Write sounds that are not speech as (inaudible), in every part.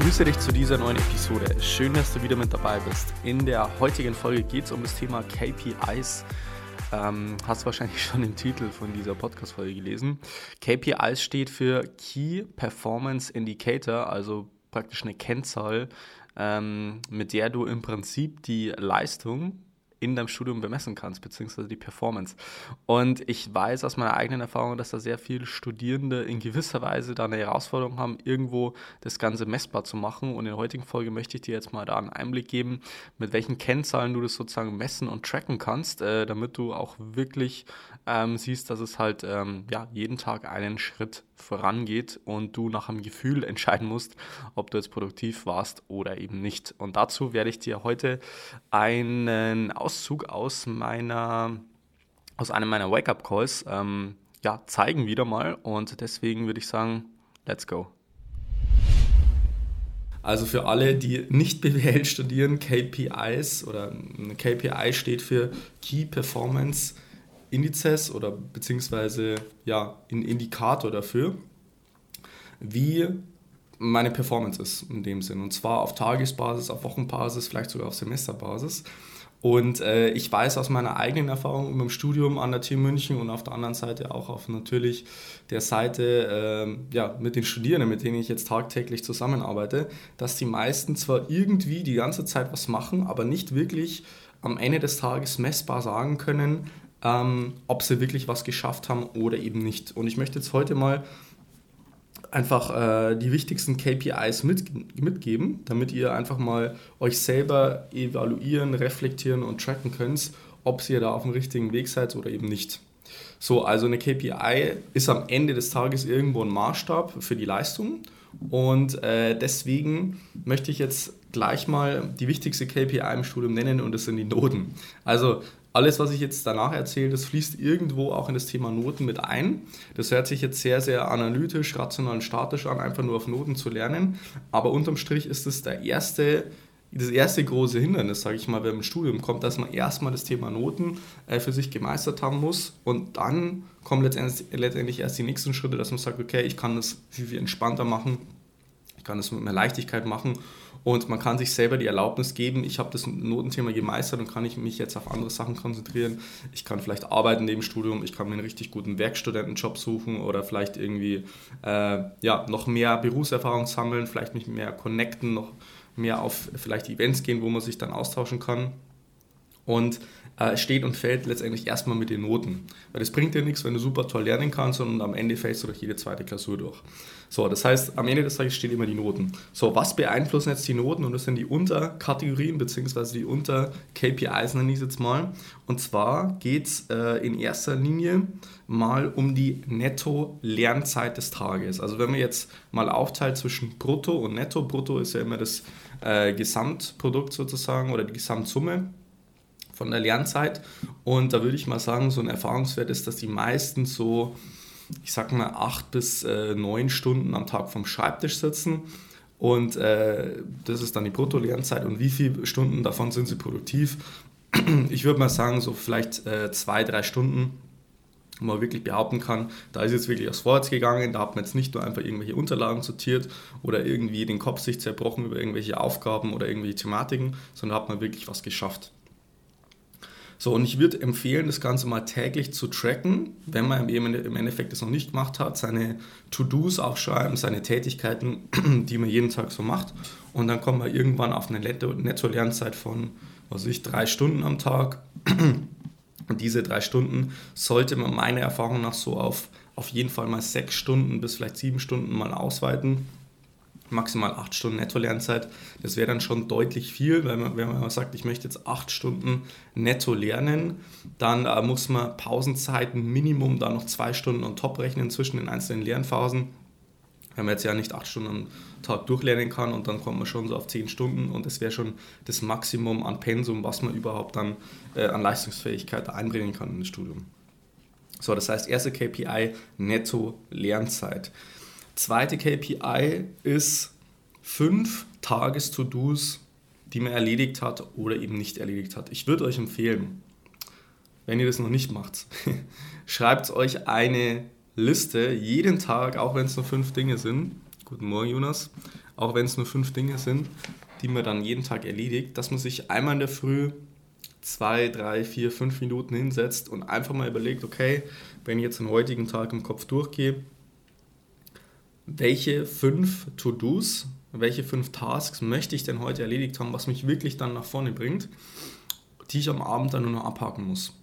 Ich grüße dich zu dieser neuen Episode. Schön, dass du wieder mit dabei bist. In der heutigen Folge geht es um das Thema KPIs. Ähm, hast wahrscheinlich (laughs) schon den Titel von dieser Podcast-Folge gelesen. KPIs steht für Key Performance Indicator, also praktisch eine Kennzahl, ähm, mit der du im Prinzip die Leistung in deinem Studium bemessen kannst, beziehungsweise die Performance. Und ich weiß aus meiner eigenen Erfahrung, dass da sehr viele Studierende in gewisser Weise da eine Herausforderung haben, irgendwo das Ganze messbar zu machen. Und in der heutigen Folge möchte ich dir jetzt mal da einen Einblick geben, mit welchen Kennzahlen du das sozusagen messen und tracken kannst, äh, damit du auch wirklich ähm, siehst, dass es halt ähm, ja, jeden Tag einen Schritt vorangeht und du nach einem Gefühl (laughs) entscheiden musst, ob du jetzt produktiv warst oder eben nicht. Und dazu werde ich dir heute einen Auszug aus meiner aus einem meiner Wake-up-Calls ähm, ja, zeigen wieder mal und deswegen würde ich sagen, let's go. Also für alle, die nicht (laughs) BWL studieren, KPIs oder KPI steht für Key Performance Indizes oder beziehungsweise ja, ein Indikator dafür, wie meine Performance ist in dem Sinn. Und zwar auf Tagesbasis, auf Wochenbasis, vielleicht sogar auf Semesterbasis. Und äh, ich weiß aus meiner eigenen Erfahrung im Studium an der TU München und auf der anderen Seite auch auf natürlich der Seite äh, ja, mit den Studierenden, mit denen ich jetzt tagtäglich zusammenarbeite, dass die meisten zwar irgendwie die ganze Zeit was machen, aber nicht wirklich am Ende des Tages messbar sagen können, ähm, ob sie wirklich was geschafft haben oder eben nicht. Und ich möchte jetzt heute mal einfach äh, die wichtigsten KPIs mit, mitgeben, damit ihr einfach mal euch selber evaluieren, reflektieren und tracken könnt, ob ihr da auf dem richtigen Weg seid oder eben nicht. So, also eine KPI ist am Ende des Tages irgendwo ein Maßstab für die Leistung und äh, deswegen möchte ich jetzt gleich mal die wichtigste KPI im Studium nennen und das sind die Noten. Also alles, was ich jetzt danach erzähle, das fließt irgendwo auch in das Thema Noten mit ein. Das hört sich jetzt sehr, sehr analytisch, rational und statisch an, einfach nur auf Noten zu lernen. Aber unterm Strich ist es der erste, das erste große Hindernis, sage ich mal, wenn man ins Studium kommt, dass man erstmal das Thema Noten äh, für sich gemeistert haben muss. Und dann kommen letztendlich, letztendlich erst die nächsten Schritte, dass man sagt, okay, ich kann das viel, viel entspannter machen, ich kann das mit mehr Leichtigkeit machen und man kann sich selber die Erlaubnis geben, ich habe das Notenthema gemeistert und kann ich mich jetzt auf andere Sachen konzentrieren. Ich kann vielleicht arbeiten neben Studium, ich kann mir einen richtig guten Werkstudentenjob suchen oder vielleicht irgendwie äh, ja, noch mehr Berufserfahrung sammeln, vielleicht mich mehr connecten, noch mehr auf vielleicht Events gehen, wo man sich dann austauschen kann. Und äh, steht und fällt letztendlich erstmal mit den Noten. Weil das bringt dir nichts, wenn du super toll lernen kannst und am Ende fällst du durch jede zweite Klausur durch. So, das heißt, am Ende des Tages stehen immer die Noten. So, was beeinflussen jetzt die Noten? Und das sind die Unterkategorien bzw. die Unter-KPIs, nenne ich es jetzt mal. Und zwar geht es äh, in erster Linie mal um die Netto-Lernzeit des Tages. Also wenn man jetzt mal aufteilt zwischen Brutto und Netto, Brutto ist ja immer das äh, Gesamtprodukt sozusagen oder die Gesamtsumme von der Lernzeit. Und da würde ich mal sagen, so ein Erfahrungswert ist, dass die meisten so, ich sag mal, acht bis äh, neun Stunden am Tag vom Schreibtisch sitzen. Und äh, das ist dann die Brutto-Lernzeit. Und wie viele Stunden davon sind sie produktiv? (clears throat) Ich würde mal sagen, so vielleicht äh, zwei, drei Stunden wo man wirklich behaupten kann, da ist jetzt wirklich was vorwärts gegangen, da hat man jetzt nicht nur einfach irgendwelche Unterlagen sortiert oder irgendwie den Kopf sich zerbrochen über irgendwelche Aufgaben oder irgendwelche Thematiken, sondern da hat man wirklich was geschafft. So, und ich würde empfehlen, das Ganze mal täglich zu tracken, wenn man im Endeffekt das noch nicht gemacht hat, seine To-Dos aufschreiben, seine Tätigkeiten, (clears throat) die man jeden Tag so macht. Und dann kommt man irgendwann auf eine Netto-Lernzeit von, was weiß ich, drei Stunden am Tag. (clears throat) Und diese drei Stunden sollte man meiner Erfahrung nach so auf, auf jeden Fall mal sechs Stunden bis vielleicht sieben Stunden mal ausweiten maximal acht Stunden Netto-Lernzeit. Das wäre dann schon deutlich viel, weil man, wenn man sagt, ich möchte jetzt acht Stunden netto lernen, dann äh, muss man Pausenzeiten Minimum da noch zwei Stunden on top rechnen zwischen den einzelnen Lernphasen. wenn man jetzt ja nicht acht Stunden am Tag durchlernen kann und dann kommt man schon so auf zehn Stunden und das wäre schon das Maximum an Pensum, was man überhaupt dann äh, an Leistungsfähigkeit einbringen kann in das Studium. So, das heißt, erste KPI netto Lernzeit. Zweite KPI ist fünf Tages-To-Dos, die man erledigt hat oder eben nicht erledigt hat. Ich würde euch empfehlen, wenn ihr das noch nicht macht, (laughs) schreibt euch eine Liste jeden Tag, auch wenn es nur fünf Dinge sind. Guten Morgen, Jonas. Auch wenn es nur fünf Dinge sind, die man dann jeden Tag erledigt, dass man sich einmal in der Früh zwei, drei, vier, fünf Minuten hinsetzt und einfach mal überlegt, okay, wenn ich jetzt den heutigen Tag im Kopf durchgehe, welche fünf To-Dos, welche fünf Tasks möchte ich denn heute erledigt haben, was mich wirklich dann nach vorne bringt, die ich am Abend dann nur noch abhaken muss.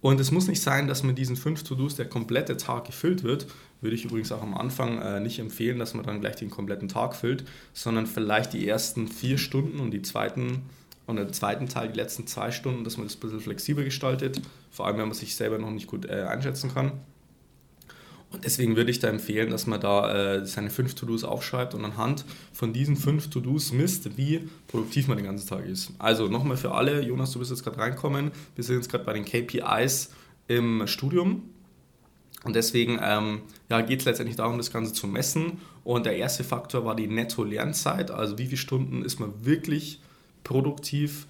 Und es muss nicht sein, dass mit diesen fünf To-Dos der komplette Tag gefüllt wird. Würde ich übrigens auch am Anfang äh, nicht empfehlen, dass man dann gleich den kompletten Tag füllt, sondern vielleicht die ersten vier Stunden und die zweiten und den zweiten Teil, die letzten zwei Stunden, dass man das ein bisschen flexibel gestaltet, vor allem wenn man sich selber noch nicht gut äh, einschätzen kann. Und deswegen würde ich da empfehlen, dass man da äh, seine fünf To-Dos aufschreibt und anhand von diesen fünf To-Dos misst, wie produktiv man den ganzen Tag ist. Also nochmal für alle, Jonas, du bist jetzt gerade reinkommen, wir sind jetzt gerade bei den KPIs im Studium. Und deswegen ähm, ja, geht es letztendlich darum, das Ganze zu messen. Und der erste Faktor war die Netto-Lernzeit, also wie viele Stunden ist man wirklich produktiv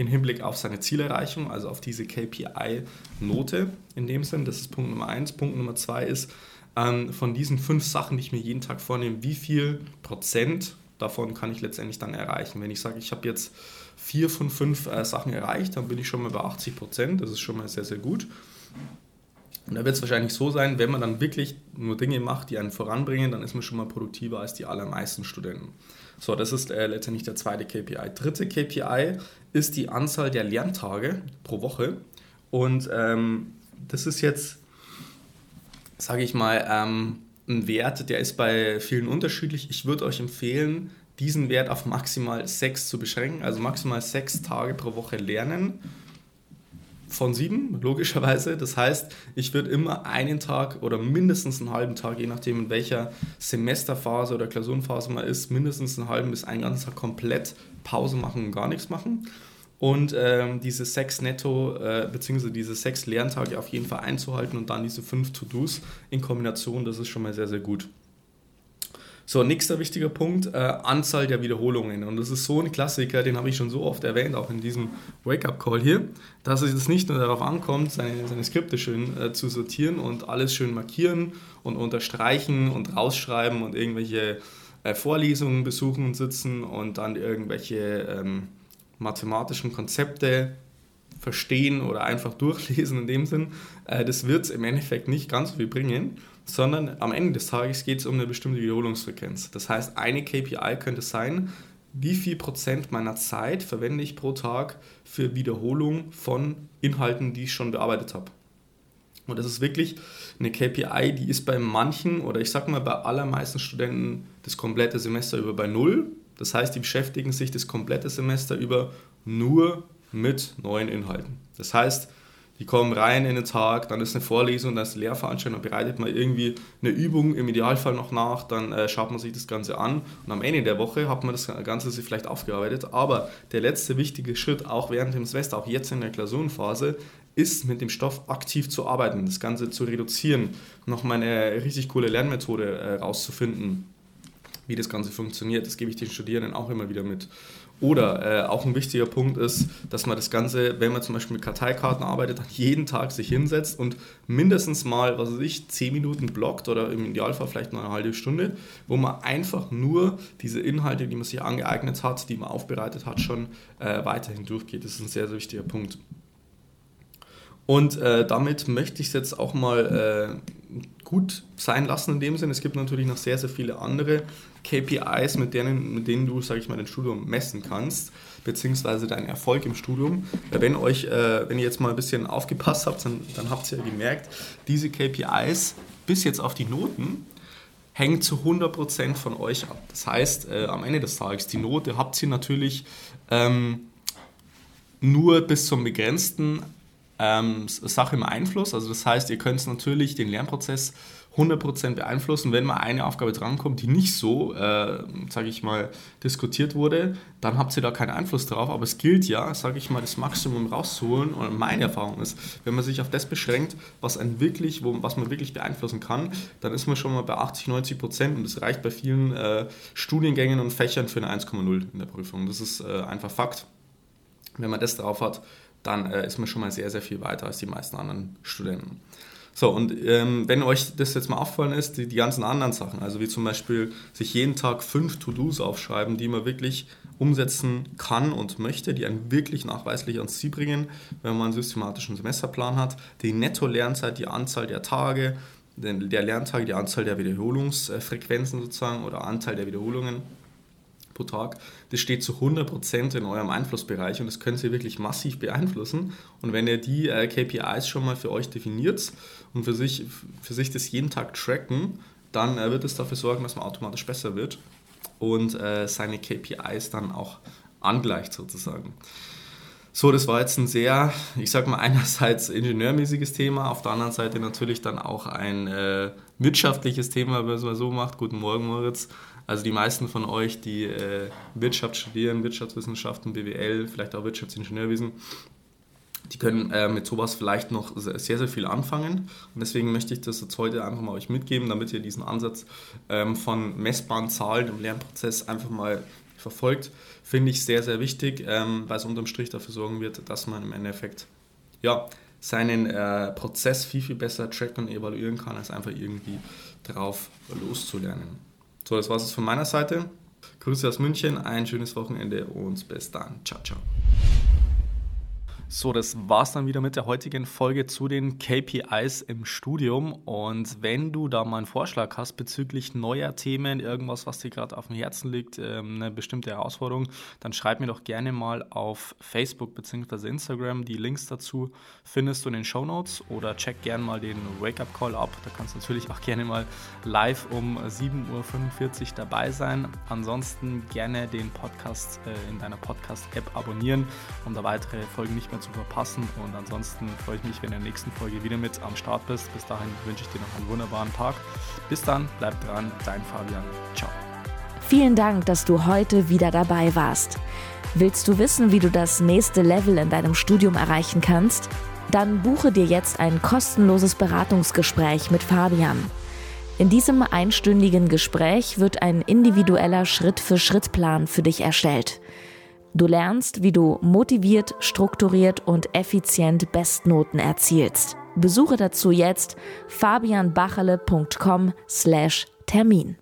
im Hinblick auf seine Zielerreichung, also auf diese KPI-Note in dem Sinn. Das ist Punkt Nummer eins. Punkt Nummer zwei ist, ähm, von diesen fünf Sachen, die ich mir jeden Tag vornehme, wie viel Prozent davon kann ich letztendlich dann erreichen. Wenn ich sage, ich habe jetzt vier von fünf äh, Sachen erreicht, dann bin ich schon mal bei 80 Prozent. Das ist schon mal sehr, sehr gut. Und da wird es wahrscheinlich so sein, wenn man dann wirklich nur Dinge macht, die einen voranbringen, dann ist man schon mal produktiver als die allermeisten Studenten. So, das ist äh, letztendlich der zweite KPI. Dritte KPI ist die Anzahl der Lerntage pro Woche. Und ähm, das ist jetzt, sage ich mal, ähm, ein Wert, der ist bei vielen unterschiedlich. Ich würde euch empfehlen, diesen Wert auf maximal sechs zu beschränken, also maximal sechs Tage pro Woche lernen von sieben, logischerweise. Das heißt, ich würde immer einen Tag oder mindestens einen halben Tag, je nachdem in welcher Semesterphase oder Klausurenphase man ist, mindestens einen halben bis einen ganzen Tag komplett Pause machen und gar nichts machen. Und ähm, diese sechs Netto, äh, beziehungsweise diese sechs Lerntage auf jeden Fall einzuhalten und dann diese fünf To-Dos in Kombination, das ist schon mal sehr, sehr gut. So, nächster wichtiger Punkt, äh, Anzahl der Wiederholungen. Und das ist so ein Klassiker, den habe ich schon so oft erwähnt, auch in diesem Wake-up-Call hier, dass es nicht nur darauf ankommt, seine, seine Skripte schön äh, zu sortieren und alles schön markieren und unterstreichen und rausschreiben und irgendwelche äh, Vorlesungen besuchen und sitzen und dann irgendwelche ähm, mathematischen Konzepte verstehen oder einfach durchlesen in dem Sinn. Äh, das wird es im Endeffekt nicht ganz so viel bringen sondern am Ende des Tages geht es um eine bestimmte Wiederholungsfrequenz. Das heißt, eine KPI könnte sein, wie viel Prozent meiner Zeit verwende ich pro Tag für Wiederholung von Inhalten, die ich schon bearbeitet habe. Und das ist wirklich eine KPI, die ist bei manchen oder ich sag mal bei allermeisten Studenten das komplette Semester über bei Null. Das heißt, die beschäftigen sich das komplette Semester über nur mit neuen Inhalten. Das heißt, die kommen rein in den Tag, dann ist eine Vorlesung, dann ist eine Lehrveranstaltung, dann bereitet man irgendwie eine Übung im Idealfall noch nach, dann äh, schaut man sich das Ganze an und am Ende der Woche hat man das Ganze sich vielleicht aufgearbeitet. Aber der letzte wichtige Schritt, auch während dem Semester, auch jetzt in der Klausurenphase, ist mit dem Stoff aktiv zu arbeiten, das Ganze zu reduzieren, nochmal eine richtig coole Lernmethode äh, rauszufinden, wie das Ganze funktioniert. Das gebe ich den Studierenden auch immer wieder mit. Oder äh, auch ein wichtiger Punkt ist, dass man das Ganze, wenn man zum Beispiel mit Karteikarten arbeitet, dann jeden Tag sich hinsetzt und mindestens mal, was weiß ich, 10 Minuten blockt oder im Idealfall vielleicht noch eine halbe Stunde, wo man einfach nur diese Inhalte, die man sich angeeignet hat, die man aufbereitet hat, schon äh, weiterhin durchgeht. Das ist ein sehr, sehr wichtiger Punkt. Und äh, damit möchte ich es jetzt auch mal äh, gut sein lassen in dem Sinne. Es gibt natürlich noch sehr, sehr viele andere KPIs, mit denen, mit denen du, sage ich mal, dein Studium messen kannst, beziehungsweise deinen Erfolg im Studium. Wenn, euch, äh, wenn ihr jetzt mal ein bisschen aufgepasst habt, dann, dann habt ihr ja gemerkt, diese KPIs bis jetzt auf die Noten hängen zu 100% von euch ab. Das heißt, äh, am Ende des Tages, die Note habt ihr natürlich ähm, nur bis zum begrenzten ähm, Sache im Einfluss. Also das heißt, ihr könnt natürlich den Lernprozess 100% beeinflussen. Wenn mal eine Aufgabe drankommt, die nicht so, äh, sage ich mal, diskutiert wurde, dann habt ihr da keinen Einfluss drauf. Aber es gilt ja, sage ich mal, das Maximum rauszuholen. Und meine Erfahrung ist, wenn man sich auf das beschränkt, was, einen wirklich, wo, was man wirklich beeinflussen kann, dann ist man schon mal bei 80, 90% und das reicht bei vielen äh, Studiengängen und Fächern für eine 1,0 in der Prüfung. Das ist äh, einfach Fakt. Wenn man das drauf hat, dann äh, ist man schon mal sehr, sehr viel weiter als die meisten anderen Studenten. So, und ähm, wenn euch das jetzt mal auffallen ist, die, die ganzen anderen Sachen, also wie zum Beispiel sich jeden Tag fünf To-Dos aufschreiben, die man wirklich umsetzen kann und möchte, die einen wirklich nachweislich ans Ziel bringen, wenn man einen systematischen Semesterplan hat, die Netto-Lernzeit, die Anzahl der Tage, der Lerntage, die Anzahl der Wiederholungsfrequenzen sozusagen oder Anteil der Wiederholungen pro Tag, das steht zu 100% in eurem Einflussbereich und das könnt ihr wirklich massiv beeinflussen. Und wenn ihr die äh, KPIs schon mal für euch definiert und für sich, für sich das jeden Tag tracken, dann äh, wird es dafür sorgen, dass man automatisch besser wird und äh, seine KPIs dann auch angleicht sozusagen. So, das war jetzt ein sehr, ich sag mal, einerseits ingenieurmäßiges Thema, auf der anderen Seite natürlich dann auch ein äh, wirtschaftliches Thema, wenn man es mal so macht. Guten Morgen, Moritz. Also die meisten von euch, die äh, Wirtschaft studieren, Wirtschaftswissenschaften, BWL, vielleicht auch Wirtschaftsingenieurwesen, die können äh, mit sowas vielleicht noch sehr, sehr viel anfangen. Und deswegen möchte ich das jetzt heute einfach mal euch mitgeben, damit ihr diesen Ansatz ähm, von messbaren Zahlen im Lernprozess einfach mal verfolgt. Finde ich sehr, sehr wichtig, ähm, weil es unterm Strich dafür sorgen wird, dass man im Endeffekt ja, seinen äh, Prozess viel, viel besser tracken und evaluieren kann, als einfach irgendwie drauf loszulernen. So, das war es von meiner Seite. Grüße aus München, ein schönes Wochenende und bis dann. Ciao, ciao. So, das war's dann wieder mit der heutigen Folge zu den KPIs im Studium. Und wenn du da mal einen Vorschlag hast bezüglich neuer Themen, irgendwas, was dir gerade auf dem Herzen liegt, ähm, eine bestimmte Herausforderung, dann schreib mir doch gerne mal auf Facebook bzw. Instagram. Die Links dazu findest du in den Show Notes oder check gerne mal den Wake-up Call ab. Da kannst du natürlich auch gerne mal live um 7.45 Uhr dabei sein. Ansonsten gerne den Podcast äh, in deiner Podcast-App abonnieren, um da weitere Folgen nicht mehr zu verpassen. Und ansonsten freue ich mich, wenn du in der nächsten Folge wieder mit am Start bist. Bis dahin wünsche ich dir noch einen wunderbaren Tag. Bis dann, bleib dran, dein Fabian. Ciao. Vielen Dank, dass du heute wieder dabei warst. Willst du wissen, wie du das nächste Level in deinem Studium erreichen kannst? Dann buche dir jetzt ein kostenloses Beratungsgespräch mit Fabian. In diesem einstündigen Gespräch wird ein individueller Schritt-für-Schritt-Plan für dich erstellt. Du lernst, wie du motiviert, strukturiert und effizient Bestnoten erzielst. Besuche dazu jetzt fabianbachele.com/termin.